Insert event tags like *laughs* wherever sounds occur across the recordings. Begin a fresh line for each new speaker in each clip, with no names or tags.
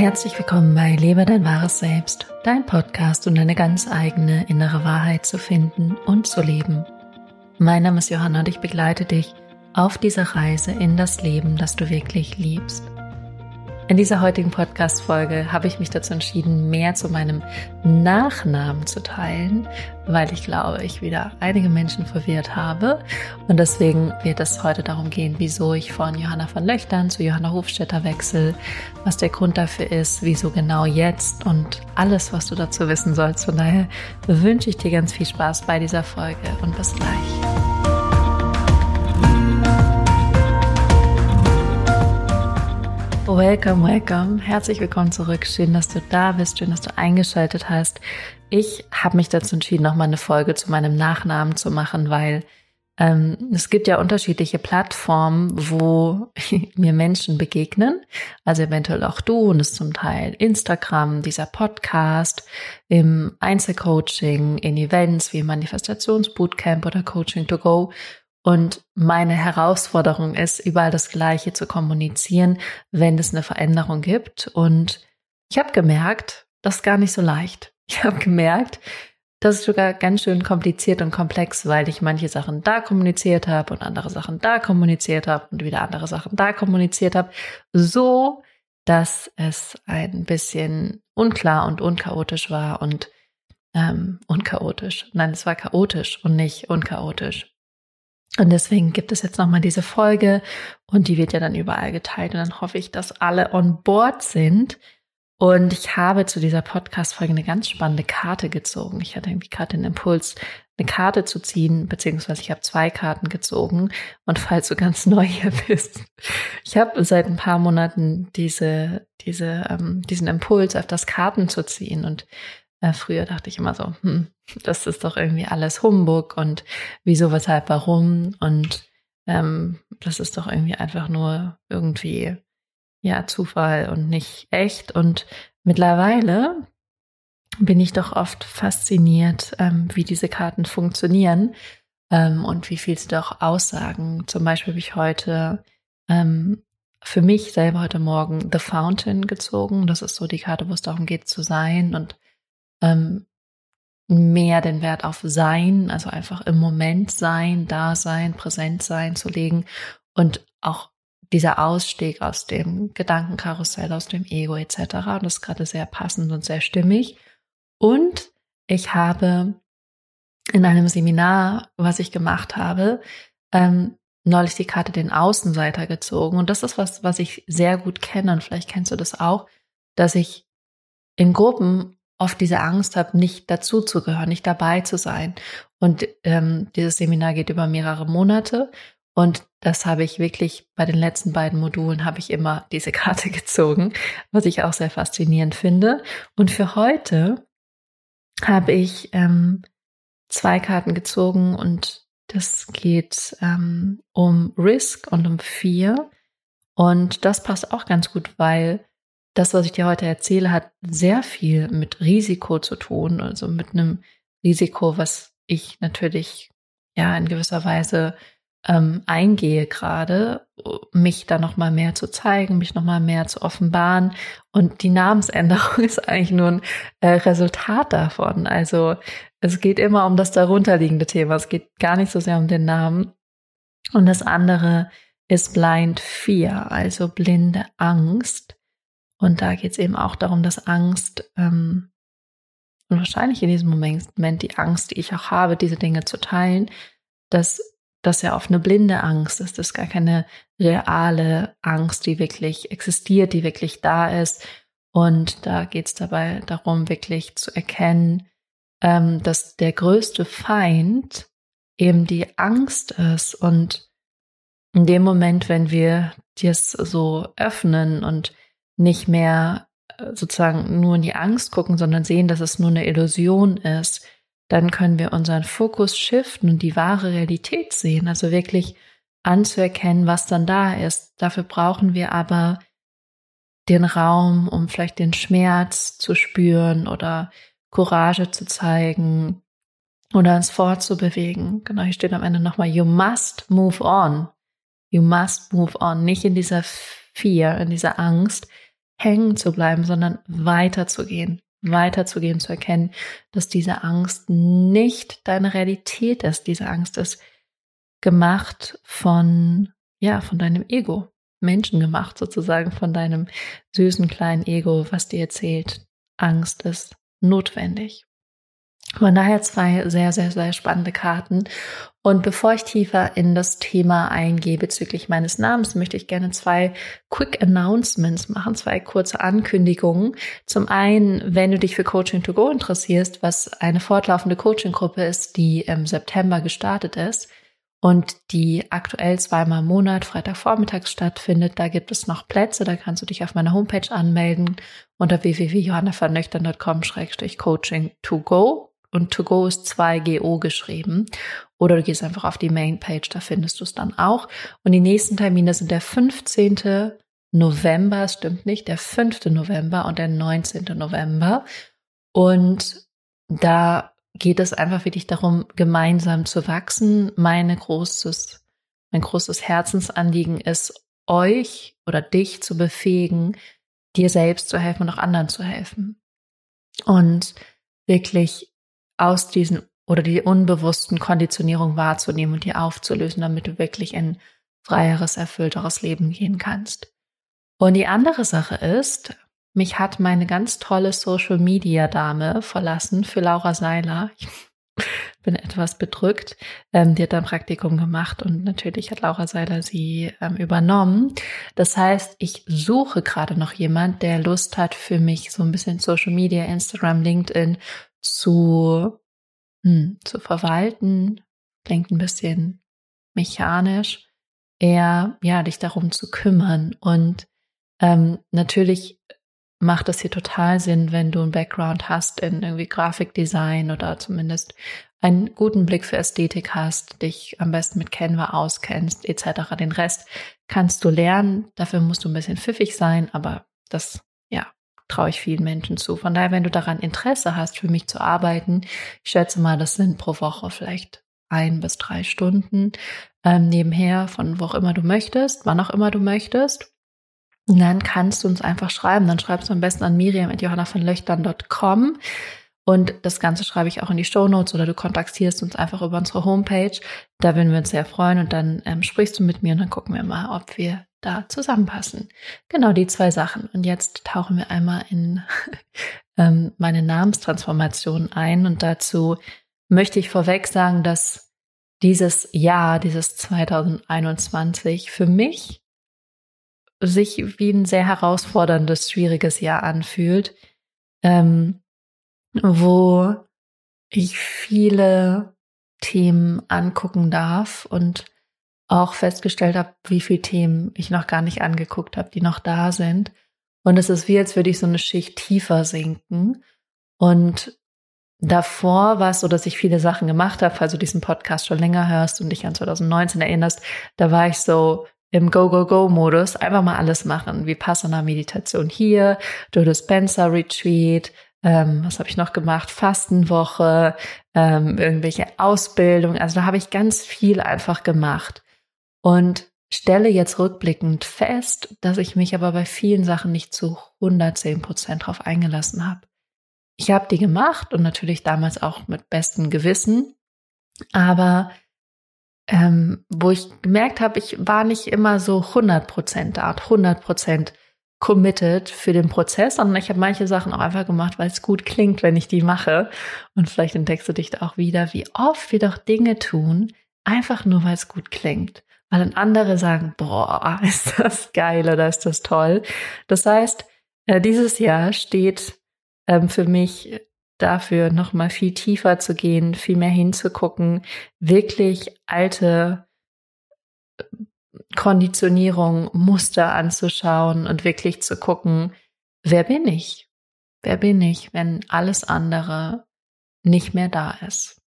Herzlich willkommen bei Lebe dein wahres Selbst, dein Podcast, um deine ganz eigene innere Wahrheit zu finden und zu leben. Mein Name ist Johanna und ich begleite dich auf dieser Reise in das Leben, das du wirklich liebst. In dieser heutigen Podcast-Folge habe ich mich dazu entschieden, mehr zu meinem Nachnamen zu teilen, weil ich glaube, ich wieder einige Menschen verwirrt habe. Und deswegen wird es heute darum gehen, wieso ich von Johanna von Löchtern zu Johanna Hofstetter wechsle, was der Grund dafür ist, wieso genau jetzt und alles, was du dazu wissen sollst. Von daher wünsche ich dir ganz viel Spaß bei dieser Folge und bis gleich. Welcome, welcome. Herzlich willkommen zurück. Schön, dass du da bist. Schön, dass du eingeschaltet hast. Ich habe mich dazu entschieden, nochmal eine Folge zu meinem Nachnamen zu machen, weil ähm, es gibt ja unterschiedliche Plattformen, wo *laughs* mir Menschen begegnen. Also eventuell auch du und es zum Teil Instagram, dieser Podcast, im Einzelcoaching, in Events wie Manifestationsbootcamp oder Coaching to Go. Und meine Herausforderung ist, überall das Gleiche zu kommunizieren, wenn es eine Veränderung gibt. Und ich habe gemerkt, das ist gar nicht so leicht. *laughs* Ich habe gemerkt, das ist sogar ganz schön kompliziert und komplex, weil ich manche Sachen da kommuniziert habe und andere Sachen da kommuniziert habe und wieder andere Sachen da kommuniziert habe, so dass es ein bisschen unklar und unchaotisch war und ähm, unchaotisch. Nein, es war chaotisch und nicht unchaotisch. Und deswegen gibt es jetzt nochmal diese Folge und die wird ja dann überall geteilt. Und dann hoffe ich, dass alle on board sind. Und ich habe zu dieser Podcast-Folge eine ganz spannende Karte gezogen. Ich hatte irgendwie gerade den Impuls, eine Karte zu ziehen, beziehungsweise ich habe zwei Karten gezogen. Und falls du ganz *laughs* neu hier bist, ich habe seit ein paar Monaten diese, diese, ähm, diesen Impuls, auf das Karten zu ziehen. Und äh, früher dachte ich immer so, hm, das ist doch irgendwie alles Humbug und wieso, weshalb, warum und ähm, das ist doch irgendwie einfach nur irgendwie ja Zufall und nicht echt. Und mittlerweile bin ich doch oft fasziniert, ähm, wie diese Karten funktionieren ähm, und wie viel sie doch aussagen. Zum Beispiel habe ich heute ähm, für mich selber heute Morgen The Fountain gezogen. Das ist so die Karte, wo es darum geht zu sein und ähm, mehr den Wert auf Sein, also einfach im Moment sein, da sein, präsent sein zu legen und auch dieser Ausstieg aus dem Gedankenkarussell, aus dem Ego etc. Und das ist gerade sehr passend und sehr stimmig. Und ich habe in einem Seminar, was ich gemacht habe, ähm, neulich die Karte den Außenseiter gezogen. Und das ist was, was ich sehr gut kenne. Und vielleicht kennst du das auch, dass ich in Gruppen oft diese Angst habe, nicht dazu zu gehören, nicht dabei zu sein. Und ähm, dieses Seminar geht über mehrere Monate. Und das habe ich wirklich bei den letzten beiden Modulen habe ich immer diese *laughs* Karte gezogen, was ich auch sehr faszinierend finde. Und für heute habe ich ähm, zwei Karten gezogen und das geht ähm, um Risk und um Fear. Und das passt auch ganz gut, weil das, was ich dir heute erzähle, hat sehr viel mit Risiko zu tun, also mit einem Risiko, was ich natürlich ja in gewisser Weise ähm, eingehe gerade, mich da noch mal mehr zu zeigen, mich noch mal mehr zu offenbaren. Und die Namensänderung *laughs* ist eigentlich nur ein äh, Resultat davon. Also es geht immer um das darunterliegende Thema. Es geht gar nicht so sehr um den Namen. Und das andere ist Blind Fear, also blinde Angst. Und da geht es eben auch darum, dass Angst, ähm, und wahrscheinlich in diesem Moment die Angst, die ich auch habe, diese Dinge zu teilen, dass das ja auf eine blinde Angst ist, das ist gar keine reale Angst, die wirklich existiert, die wirklich da ist. Und da geht es dabei darum, wirklich zu erkennen, ähm, dass der größte Feind eben die Angst ist. Und in dem Moment, wenn wir das so öffnen und nicht mehr äh, sozusagen nur in die Angst gucken, sondern sehen, dass es nur eine Illusion ist, dann können wir unseren Fokus shiften und die wahre Realität sehen, also wirklich anzuerkennen, was dann da ist. Dafür brauchen wir aber den Raum, um vielleicht den Schmerz zu spüren oder Courage zu zeigen oder uns fortzubewegen. Genau, hier steht am Ende nochmal, you must move on. You must move on. Nicht in dieser Fear, in dieser Angst, hängen zu bleiben, sondern weiterzugehen, weiterzugehen, zu erkennen, dass diese Angst nicht deine Realität ist. Diese Angst ist gemacht von, ja, von deinem Ego. Menschen gemacht sozusagen von deinem süßen kleinen Ego, was dir erzählt, Angst ist notwendig. Von daher zwei sehr, sehr, sehr spannende Karten. Und bevor ich tiefer in das Thema eingehe bezüglich meines Namens, möchte ich gerne zwei Quick Announcements machen, zwei kurze Ankündigungen. Zum einen, wenn du dich für Coaching to Go interessierst, was eine fortlaufende Coaching-Gruppe ist, die im September gestartet ist und die aktuell zweimal im Monat Freitagvormittags stattfindet, da gibt es noch Plätze, da kannst du dich auf meiner Homepage anmelden unter www.johannavernöchtern.com-coaching to go und to go ist 2GO geschrieben. Oder du gehst einfach auf die Mainpage, da findest du es dann auch. Und die nächsten Termine sind der 15. November, stimmt nicht, der 5. November und der 19. November. Und da geht es einfach wirklich darum, gemeinsam zu wachsen. Meine großes, mein großes Herzensanliegen ist, euch oder dich zu befähigen, dir selbst zu helfen und auch anderen zu helfen. Und wirklich aus diesen oder die unbewussten Konditionierungen wahrzunehmen und die aufzulösen, damit du wirklich in freieres, erfüllteres Leben gehen kannst. Und die andere Sache ist, mich hat meine ganz tolle Social Media Dame verlassen für Laura Seiler. Ich *laughs* bin etwas bedrückt. Ähm, die hat ein Praktikum gemacht und natürlich hat Laura Seiler sie ähm, übernommen. Das heißt, ich suche gerade noch jemand, der Lust hat für mich so ein bisschen Social Media, Instagram, LinkedIn zu, hm, zu verwalten, klingt ein bisschen mechanisch, eher ja dich darum zu kümmern. Und ähm, natürlich macht es hier total Sinn, wenn du einen Background hast in irgendwie Grafikdesign oder zumindest einen guten Blick für Ästhetik hast, dich am besten mit Canva auskennst, etc. Den Rest kannst du lernen. Dafür musst du ein bisschen pfiffig sein, aber das traue ich vielen Menschen zu. Von daher, wenn du daran Interesse hast, für mich zu arbeiten, ich schätze mal, das sind pro Woche vielleicht ein bis drei Stunden ähm, nebenher, von wo auch immer du möchtest, wann auch immer du möchtest. Und dann kannst du uns einfach schreiben. Dann schreibst du am besten an miriam.johannavonlöchtern.com. Und das Ganze schreibe ich auch in die Show Notes oder du kontaktierst uns einfach über unsere Homepage. Da würden wir uns sehr freuen und dann ähm, sprichst du mit mir und dann gucken wir mal, ob wir da zusammenpassen. Genau die zwei Sachen. Und jetzt tauchen wir einmal in *laughs* ähm, meine Namenstransformation ein. Und dazu möchte ich vorweg sagen, dass dieses Jahr, dieses 2021 für mich sich wie ein sehr herausforderndes, schwieriges Jahr anfühlt, ähm, wo ich viele Themen angucken darf und auch festgestellt habe, wie viele Themen ich noch gar nicht angeguckt habe, die noch da sind. Und es ist wie, als würde ich so eine Schicht tiefer sinken. Und davor war es so, dass ich viele Sachen gemacht habe, falls du diesen Podcast schon länger hörst und dich an 2019 erinnerst, da war ich so im Go-Go-Go-Modus, einfach mal alles machen, wie Passana-Meditation hier, Joe Dispenza Retreat, ähm, was habe ich noch gemacht? Fastenwoche, ähm, irgendwelche Ausbildung. Also da habe ich ganz viel einfach gemacht und stelle jetzt rückblickend fest, dass ich mich aber bei vielen Sachen nicht zu 110 Prozent drauf eingelassen habe. Ich habe die gemacht und natürlich damals auch mit bestem Gewissen, aber ähm, wo ich gemerkt habe, ich war nicht immer so 100 Prozent da, 100 Prozent committed für den Prozess, sondern ich habe manche Sachen auch einfach gemacht, weil es gut klingt, wenn ich die mache. Und vielleicht entdeckst du dich da auch wieder, wie oft wir doch Dinge tun, einfach nur, weil es gut klingt weil dann andere sagen, boah, *laughs* ist das geil oder ist das toll. Das heißt, äh, dieses Jahr steht ähm, für mich dafür, nochmal viel tiefer zu gehen, viel mehr hinzugucken, wirklich alte äh, Konditionierung, Muster anzuschauen und wirklich zu gucken, wer bin ich? Wer bin ich, wenn alles andere nicht mehr da ist?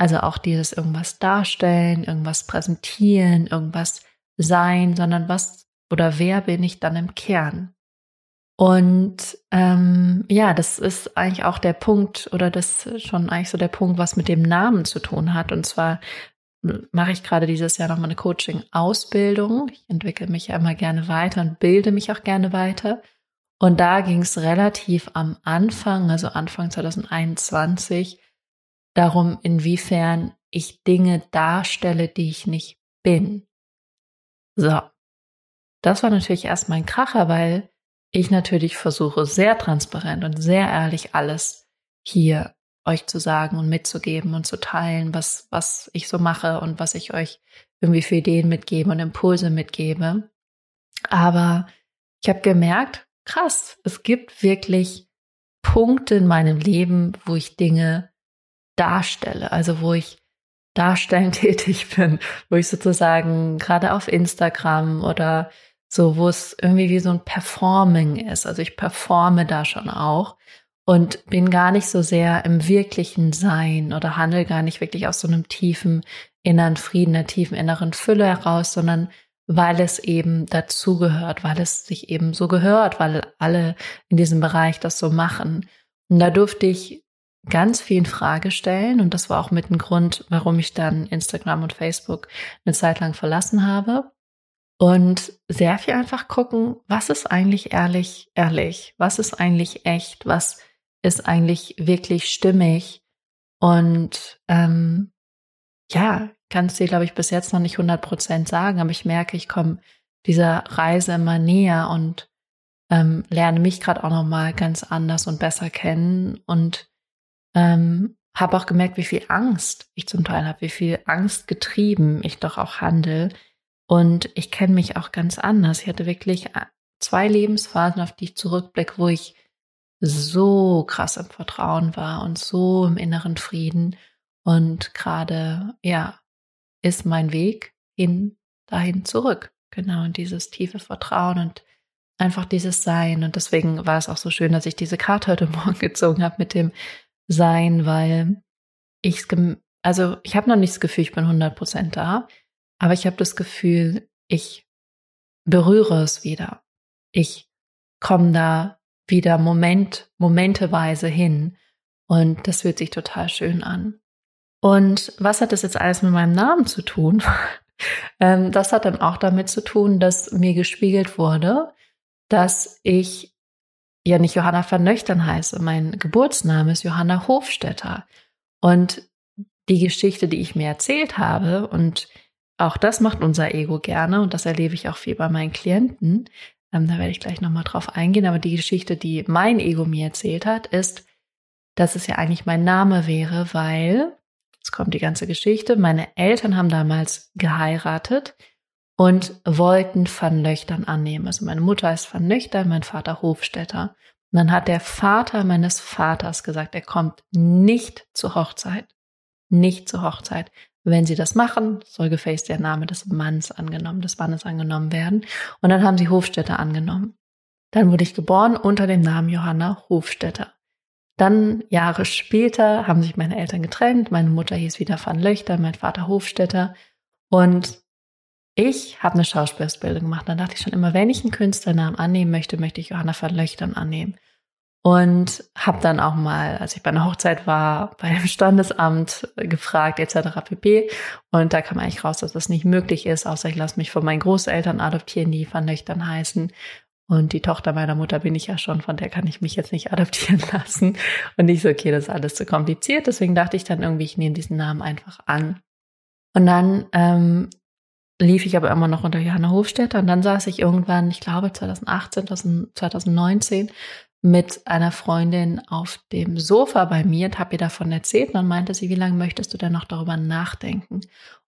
Also auch dieses irgendwas darstellen, irgendwas präsentieren, irgendwas sein, sondern was oder wer bin ich dann im Kern? Und ähm, ja, das ist eigentlich auch der Punkt oder das ist schon eigentlich so der Punkt, was mit dem Namen zu tun hat. Und zwar mache ich gerade dieses Jahr nochmal eine Coaching-Ausbildung. Ich entwickle mich ja immer gerne weiter und bilde mich auch gerne weiter. Und da ging es relativ am Anfang, also Anfang 2021, darum, inwiefern ich Dinge darstelle, die ich nicht bin. So. Das war natürlich erst mein Kracher, weil ich natürlich versuche, sehr transparent und sehr ehrlich alles hier euch zu sagen und mitzugeben und zu teilen, was, was ich so mache und was ich euch irgendwie für Ideen mitgebe und Impulse mitgebe. Aber ich habe gemerkt, krass, es gibt wirklich Punkte in meinem Leben, wo ich Dinge darstelle, also wo ich darstellen *laughs* tätig bin, wo ich sozusagen gerade auf Instagram oder so, wo es irgendwie wie so ein Performing ist. Also ich performe da schon auch und bin gar nicht so sehr im wirklichen Sein oder handle gar nicht wirklich aus so einem tiefen inneren Frieden, einer tiefen inneren Fülle heraus, sondern weil es eben dazugehört, weil es sich eben so gehört, weil alle in diesem Bereich das so machen. Und da durfte ich ganz viel in Frage stellen und das war auch mit ein Grund, warum ich dann Instagram und Facebook eine Zeit lang verlassen habe. Und sehr viel einfach gucken, was ist eigentlich ehrlich, ehrlich? Was ist eigentlich echt? Was ist eigentlich wirklich stimmig? Und ähm, ja, kann es dir, glaube ich, bis jetzt noch nicht 100 Prozent sagen, aber ich merke, ich komme dieser Reise immer näher und ähm, lerne mich gerade auch noch mal ganz anders und besser kennen und ähm, habe auch gemerkt, wie viel Angst ich zum Teil habe, wie viel Angst getrieben ich doch auch handle, und ich kenne mich auch ganz anders. Ich hatte wirklich äh, zwei Lebensphasen, auf die ich zurückblicke, wo ich so krass im Vertrauen war und so im inneren Frieden. Und gerade, ja, ist mein Weg hin dahin zurück. Genau, in dieses tiefe Vertrauen und einfach dieses Sein. Und deswegen war es auch so schön, dass ich diese Karte heute *laughs* Morgen gezogen habe mit dem Sein, weil ich, also ich habe noch nicht das Gefühl, ich bin 100% da. Aber ich habe das Gefühl, ich berühre es wieder. Ich komme da wieder Moment, momenteweise hin. Und das fühlt sich total schön an. Und was hat das jetzt alles mit meinem Namen zu tun? *laughs* Ähm, das hat dann auch damit zu tun, dass mir gespiegelt wurde, dass ich ja nicht Johanna van Nöchtern heiße. Mein Geburtsname ist Johanna Hofstetter. Und die Geschichte, die ich mir erzählt habe und auch das macht unser Ego gerne und das erlebe ich auch viel bei meinen Klienten. Ähm, da werde ich gleich nochmal drauf eingehen. Aber die Geschichte, die mein Ego mir erzählt hat, ist, dass es ja eigentlich mein Name wäre, weil, jetzt kommt die ganze Geschichte, meine Eltern haben damals geheiratet und wollten Van Löchtern annehmen. Also meine Mutter ist Van Löchtern, mein Vater Hofstetter. Und dann hat der Vater meines Vaters gesagt, er kommt nicht zur Hochzeit. Nicht zur Hochzeit. Wenn sie das machen, soll gefälligst der Name des Manns angenommen, des Mannes angenommen werden. Und dann haben sie Hofstädter angenommen. Dann wurde ich geboren unter dem Namen Johanna Hofstädter. Dann Jahre später haben sich meine Eltern getrennt. Meine Mutter hieß wieder Van Löchter, mein Vater Hofstädter. Und ich habe eine Schauspielausbildung gemacht. Dann dachte ich schon immer, wenn ich einen Künstlernamen annehmen möchte, möchte ich Johanna van Löchtern annehmen. Und habe dann auch mal, als ich bei einer Hochzeit war, bei dem Standesamt gefragt etc. pp. Und da kam eigentlich raus, dass das nicht möglich ist, außer ich lasse mich von meinen Großeltern adoptieren, die Van Nöchtern heißen. Und die Tochter meiner Mutter bin ich ja schon, von der kann ich mich jetzt nicht *laughs* adoptieren lassen. Und ich so, okay, das ist alles zu kompliziert. Deswegen dachte ich dann irgendwie, ich nehme diesen Namen einfach an. Und dann ähm, lief ich aber immer noch unter Johanna Hofstädter. Und dann saß ich irgendwann, ich glaube 2018, 2019, mit einer Freundin auf dem Sofa bei mir und habe ihr davon erzählt. Und dann meinte sie, wie lange möchtest du denn noch darüber nachdenken?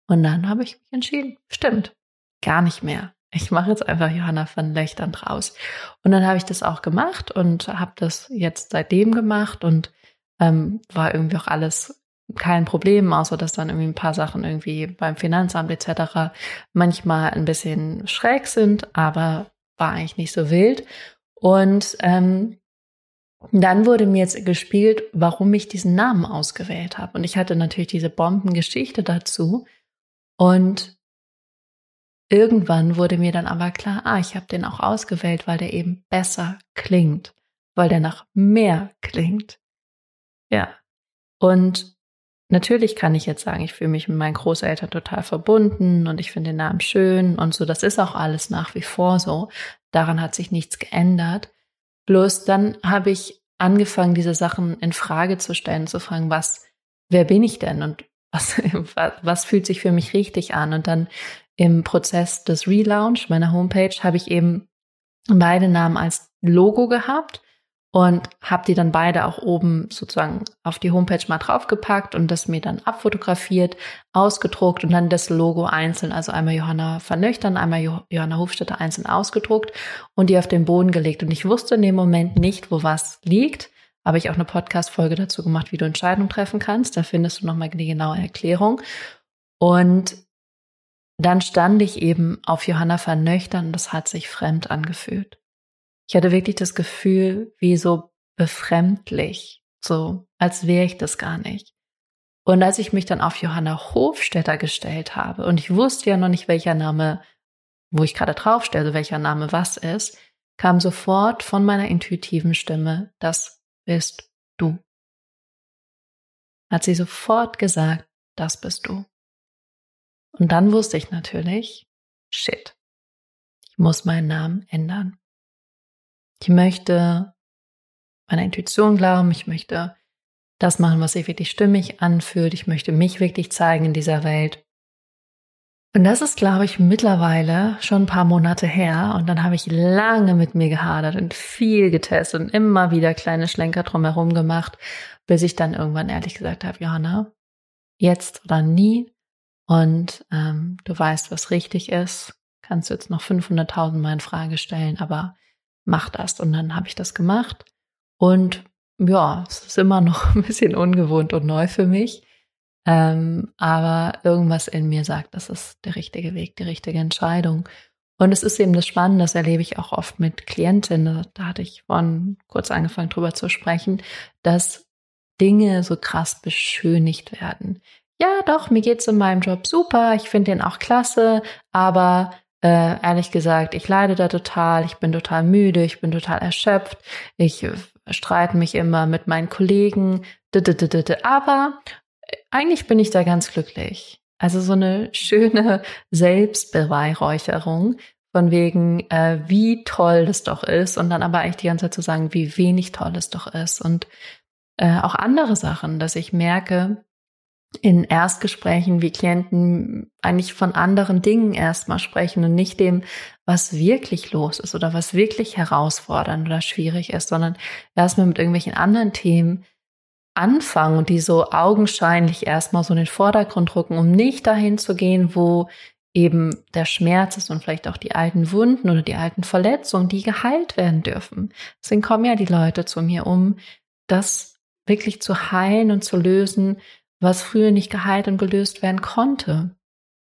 Und dann habe ich mich entschieden, stimmt, gar nicht mehr. Ich mache jetzt einfach Johanna von Löchtern draus. Und dann habe ich das auch gemacht und habe das jetzt seitdem gemacht und ähm, war irgendwie auch alles kein Problem, außer dass dann irgendwie ein paar Sachen irgendwie beim Finanzamt etc. manchmal ein bisschen schräg sind, aber war eigentlich nicht so wild. Und ähm, dann wurde mir jetzt gespielt, warum ich diesen Namen ausgewählt habe. Und ich hatte natürlich diese Bombengeschichte dazu. Und irgendwann wurde mir dann aber klar, ah, ich habe den auch ausgewählt, weil der eben besser klingt, weil der nach mehr klingt. Ja. Und natürlich kann ich jetzt sagen, ich fühle mich mit meinen Großeltern total verbunden und ich finde den Namen schön und so. Das ist auch alles nach wie vor so. Daran hat sich nichts geändert. Bloß dann habe ich angefangen, diese Sachen in Frage zu stellen, zu fragen, was, wer bin ich denn und was, *laughs* was fühlt sich für mich richtig an? Und dann im Prozess des Relaunch meiner Homepage habe ich eben beide Namen als Logo gehabt und habe die dann beide auch oben sozusagen auf die Homepage mal draufgepackt und das mir dann abfotografiert, ausgedruckt und dann das Logo einzeln, also einmal Johanna Vernöchtern, einmal Johanna Hofstetter einzeln ausgedruckt und die auf den Boden gelegt. Und ich wusste in dem Moment nicht, wo was liegt. Habe ich auch eine Podcast-Folge dazu gemacht, wie du Entscheidungen treffen kannst. Da findest du nochmal die genaue Erklärung. Und dann stand ich eben auf Johanna Vernöchtern und das hat sich fremd angefühlt. Ich hatte wirklich das Gefühl, wie so befremdlich, so als wäre ich das gar nicht. Und als ich mich dann auf Johanna Hofstetter gestellt habe und ich wusste ja noch nicht, welcher Name, wo ich gerade draufstelle, welcher Name was ist, kam sofort von meiner intuitiven Stimme, das bist du. Hat sie sofort gesagt, das bist du. Und dann wusste ich natürlich, shit, ich muss meinen Namen ändern. Ich möchte meiner Intuition glauben, ich möchte das machen, was sich wirklich stimmig anfühlt, ich möchte mich wirklich zeigen in dieser Welt. Und das ist, glaube ich, mittlerweile schon ein paar Monate her. Und dann habe ich lange mit mir gehadert und viel getestet und immer wieder kleine Schlenker drumherum gemacht, bis ich dann irgendwann ehrlich gesagt habe, Johanna, jetzt oder nie. Und ähm, du weißt, was richtig ist. Kannst du jetzt noch 500.000 Mal in Frage stellen, aber mach das. Und dann habe ich das gemacht. Und ja, es ist immer noch *laughs* ein bisschen ungewohnt und neu für mich. Ähm, aber irgendwas in mir sagt, das ist der richtige Weg, die richtige Entscheidung. Und es ist eben das Spannende, das erlebe ich auch oft mit Klientinnen, da hatte ich vorhin kurz angefangen drüber zu sprechen, dass Dinge so krass beschönigt werden. Ja, doch, mir geht's in meinem Job super, ich finde den auch klasse, aber äh, ehrlich gesagt, ich leide da total, ich bin total müde, ich bin total erschöpft, ich streite mich immer mit meinen Kollegen, aber eigentlich bin ich da ganz glücklich. Also so eine schöne Selbstbeweihräucherung von wegen, äh, wie toll das doch ist und dann aber eigentlich die ganze Zeit zu sagen, wie wenig toll es doch ist und äh, auch andere Sachen, dass ich merke, in Erstgesprächen wie Klienten eigentlich von anderen Dingen erstmal sprechen und nicht dem, was wirklich los ist oder was wirklich herausfordernd oder schwierig ist, sondern erstmal mit irgendwelchen anderen Themen anfangen und die so augenscheinlich erstmal so in den Vordergrund rücken, um nicht dahin zu gehen, wo eben der Schmerz ist und vielleicht auch die alten Wunden oder die alten Verletzungen, die geheilt werden dürfen. Deswegen kommen ja die Leute zu mir, um das wirklich zu heilen und zu lösen, was früher nicht geheilt und gelöst werden konnte.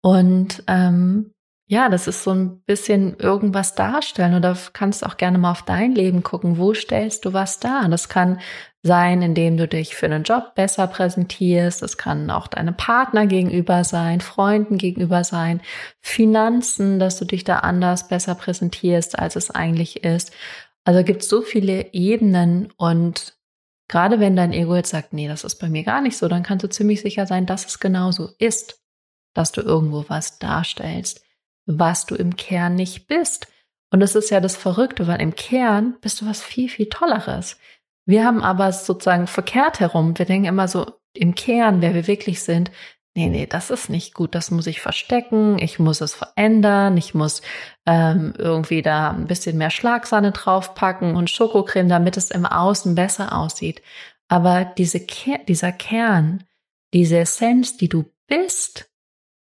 Und ähm, ja, das ist so ein bisschen irgendwas darstellen oder kannst auch gerne mal auf dein Leben gucken. Wo stellst du was dar? Das kann sein, indem du dich für einen Job besser präsentierst. Das kann auch deinem Partner gegenüber sein, Freunden gegenüber sein, Finanzen, dass du dich da anders besser präsentierst, als es eigentlich ist. Also gibt es so viele Ebenen und Gerade wenn dein Ego jetzt sagt, nee, das ist bei mir gar nicht so, dann kannst du ziemlich sicher sein, dass es genauso ist, dass du irgendwo was darstellst, was du im Kern nicht bist. Und das ist ja das Verrückte, weil im Kern bist du was viel, viel Tolleres. Wir haben aber sozusagen verkehrt herum. Wir denken immer so im Kern, wer wir wirklich sind, nee, nee, das ist nicht gut, das muss ich verstecken, ich muss es verändern, ich muss ähm, irgendwie da ein bisschen mehr Schlagsahne draufpacken und Schokocreme, damit es im Außen besser aussieht. Aber diese Ker dieser Kern, diese Essenz, die du bist,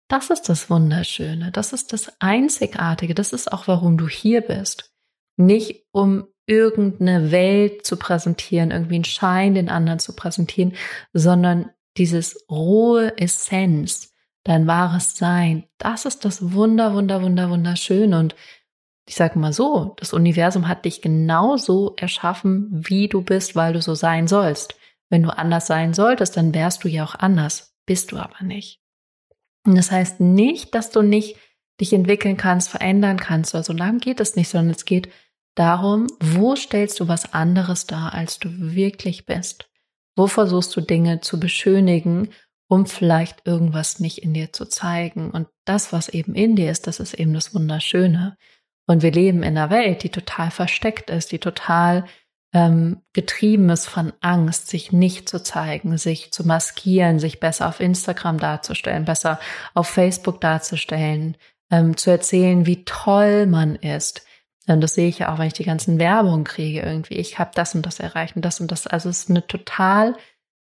das ist das Wunderschöne, das ist das Einzigartige, das ist auch, warum du hier bist. Nicht um irgendeine Welt zu präsentieren, irgendwie einen Schein den anderen zu präsentieren, sondern dieses rohe Essenz, dein wahres Sein, das ist das Wunder, Wunder, Wunder, wunderschön. Und ich sage mal so, das Universum hat dich genauso erschaffen, wie du bist, weil du so sein sollst. Wenn du anders sein solltest, dann wärst du ja auch anders, bist du aber nicht. Und das heißt nicht, dass du nicht dich entwickeln kannst, verändern kannst, oder so lang geht es nicht, sondern es geht darum, wo stellst du was anderes dar, als du wirklich bist. Wo versuchst du Dinge zu beschönigen, um vielleicht irgendwas nicht in dir zu zeigen? Und das, was eben in dir ist, das ist eben das Wunderschöne. Und wir leben in einer Welt, die total versteckt ist, die total ähm, getrieben ist von Angst, sich nicht zu zeigen, sich zu maskieren, sich besser auf Instagram darzustellen, besser auf Facebook darzustellen, ähm, zu erzählen, wie toll man ist. Und das sehe ich ja auch, wenn ich die ganzen Werbung kriege irgendwie. Ich habe das und das erreicht und das und das. Also es ist eine total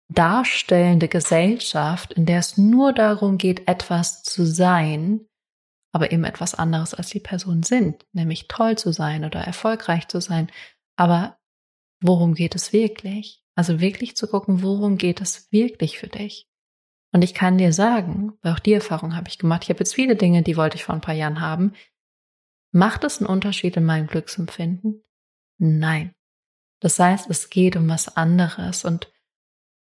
darstellende Gesellschaft, in der es nur darum geht, etwas zu sein, aber eben etwas anderes als die Personen sind, nämlich toll zu sein oder erfolgreich zu sein. Aber worum geht es wirklich? Also wirklich zu gucken, worum geht es wirklich für dich? Und ich kann dir sagen, weil auch die Erfahrung habe ich gemacht, ich habe jetzt viele Dinge, die wollte ich vor ein paar Jahren haben. Macht es einen Unterschied in meinem Glücksempfinden? Nein. Das heißt, es geht um was anderes und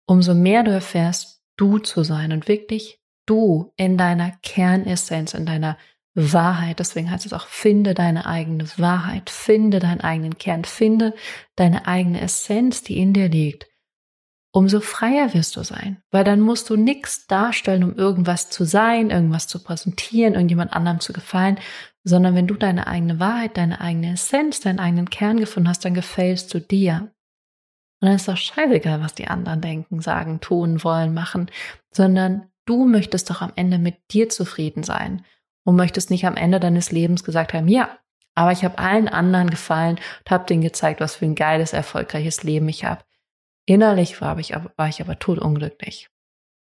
umso mehr du erfährst, du zu sein und wirklich du in deiner Kernessenz, in deiner Wahrheit, deswegen heißt es auch, finde deine eigene Wahrheit, finde deinen eigenen Kern, finde deine eigene Essenz, die in dir liegt, umso freier wirst du sein, weil dann musst du nichts darstellen, um irgendwas zu sein, irgendwas zu präsentieren, irgendjemand anderem zu gefallen, sondern wenn du deine eigene Wahrheit, deine eigene Essenz, deinen eigenen Kern gefunden hast, dann gefällst du dir. Und dann ist doch scheißegal, was die anderen denken, sagen, tun, wollen, machen, sondern du möchtest doch am Ende mit dir zufrieden sein und möchtest nicht am Ende deines Lebens gesagt haben, ja, aber ich habe allen anderen gefallen und habe denen gezeigt, was für ein geiles, erfolgreiches Leben ich habe. Innerlich war ich, aber, war ich aber totunglücklich.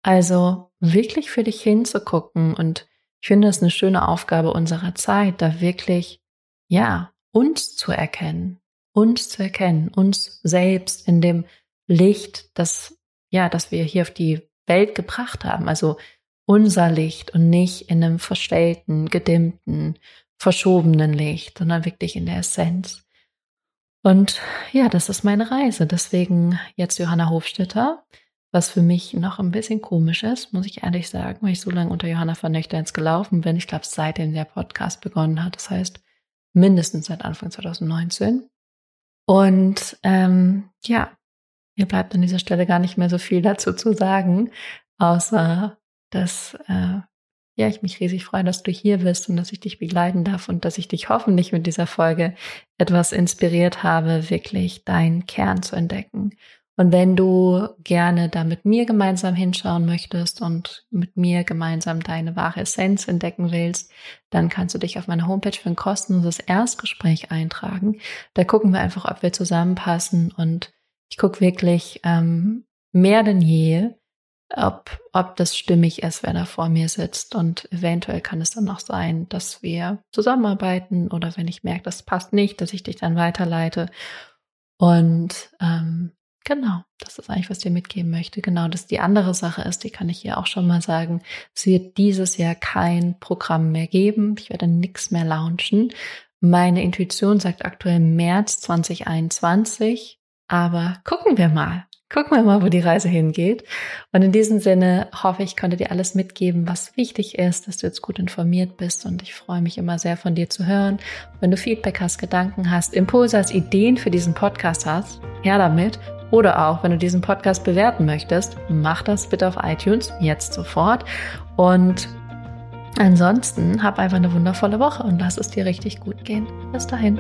Also wirklich für dich hinzugucken und ich finde es eine schöne Aufgabe unserer Zeit, da wirklich, ja, uns zu erkennen, uns zu erkennen, uns selbst in dem Licht, das, ja, das wir hier auf die Welt gebracht haben. Also unser Licht und nicht in einem verstellten, gedimmten, verschobenen Licht, sondern wirklich in der Essenz. Und ja, das ist meine Reise. Deswegen jetzt Johanna Hofstetter, was für mich noch ein bisschen komisch ist, muss ich ehrlich sagen, weil ich so lange unter Johanna Vernöchterns gelaufen bin. Ich glaube, seitdem der Podcast begonnen hat. Das heißt, mindestens seit Anfang 2019. Und ähm, ja, mir bleibt an dieser Stelle gar nicht mehr so viel dazu zu sagen, außer dass äh, ja ich mich riesig freue, dass du hier bist und dass ich dich begleiten darf und dass ich dich hoffentlich mit dieser Folge etwas inspiriert habe, wirklich deinen Kern zu entdecken. Und wenn du gerne da mit mir gemeinsam hinschauen möchtest und mit mir gemeinsam deine wahre Essenz entdecken willst, dann kannst du dich auf meine Homepage für ein kostenloses Erstgespräch eintragen. Da gucken wir einfach, ob wir zusammenpassen und ich gucke wirklich ähm, mehr denn je, ob, ob das stimmig ist, wer da vor mir sitzt. Und eventuell kann es dann noch sein, dass wir zusammenarbeiten oder wenn ich merke, das passt nicht, dass ich dich dann weiterleite. Und ähm, genau, das ist eigentlich, was ich dir mitgeben möchte. Genau, dass die andere Sache ist, die kann ich hier auch schon mal sagen. Es wird dieses Jahr kein Programm mehr geben. Ich werde nichts mehr launchen. Meine Intuition sagt aktuell März 2021. Aber gucken wir mal. Gucken wir mal, wo die Reise hingeht. Und in diesem Sinne hoffe ich, konnte dir alles mitgeben, was wichtig ist, dass du jetzt gut informiert bist. Und ich freue mich immer sehr von dir zu hören. Wenn du Feedback hast, Gedanken hast, Impulse hast, Ideen für diesen Podcast hast, her damit. Oder auch, wenn du diesen Podcast bewerten möchtest, mach das bitte auf iTunes jetzt sofort. Und ansonsten hab einfach eine wundervolle Woche und lass es dir richtig gut gehen. Bis dahin.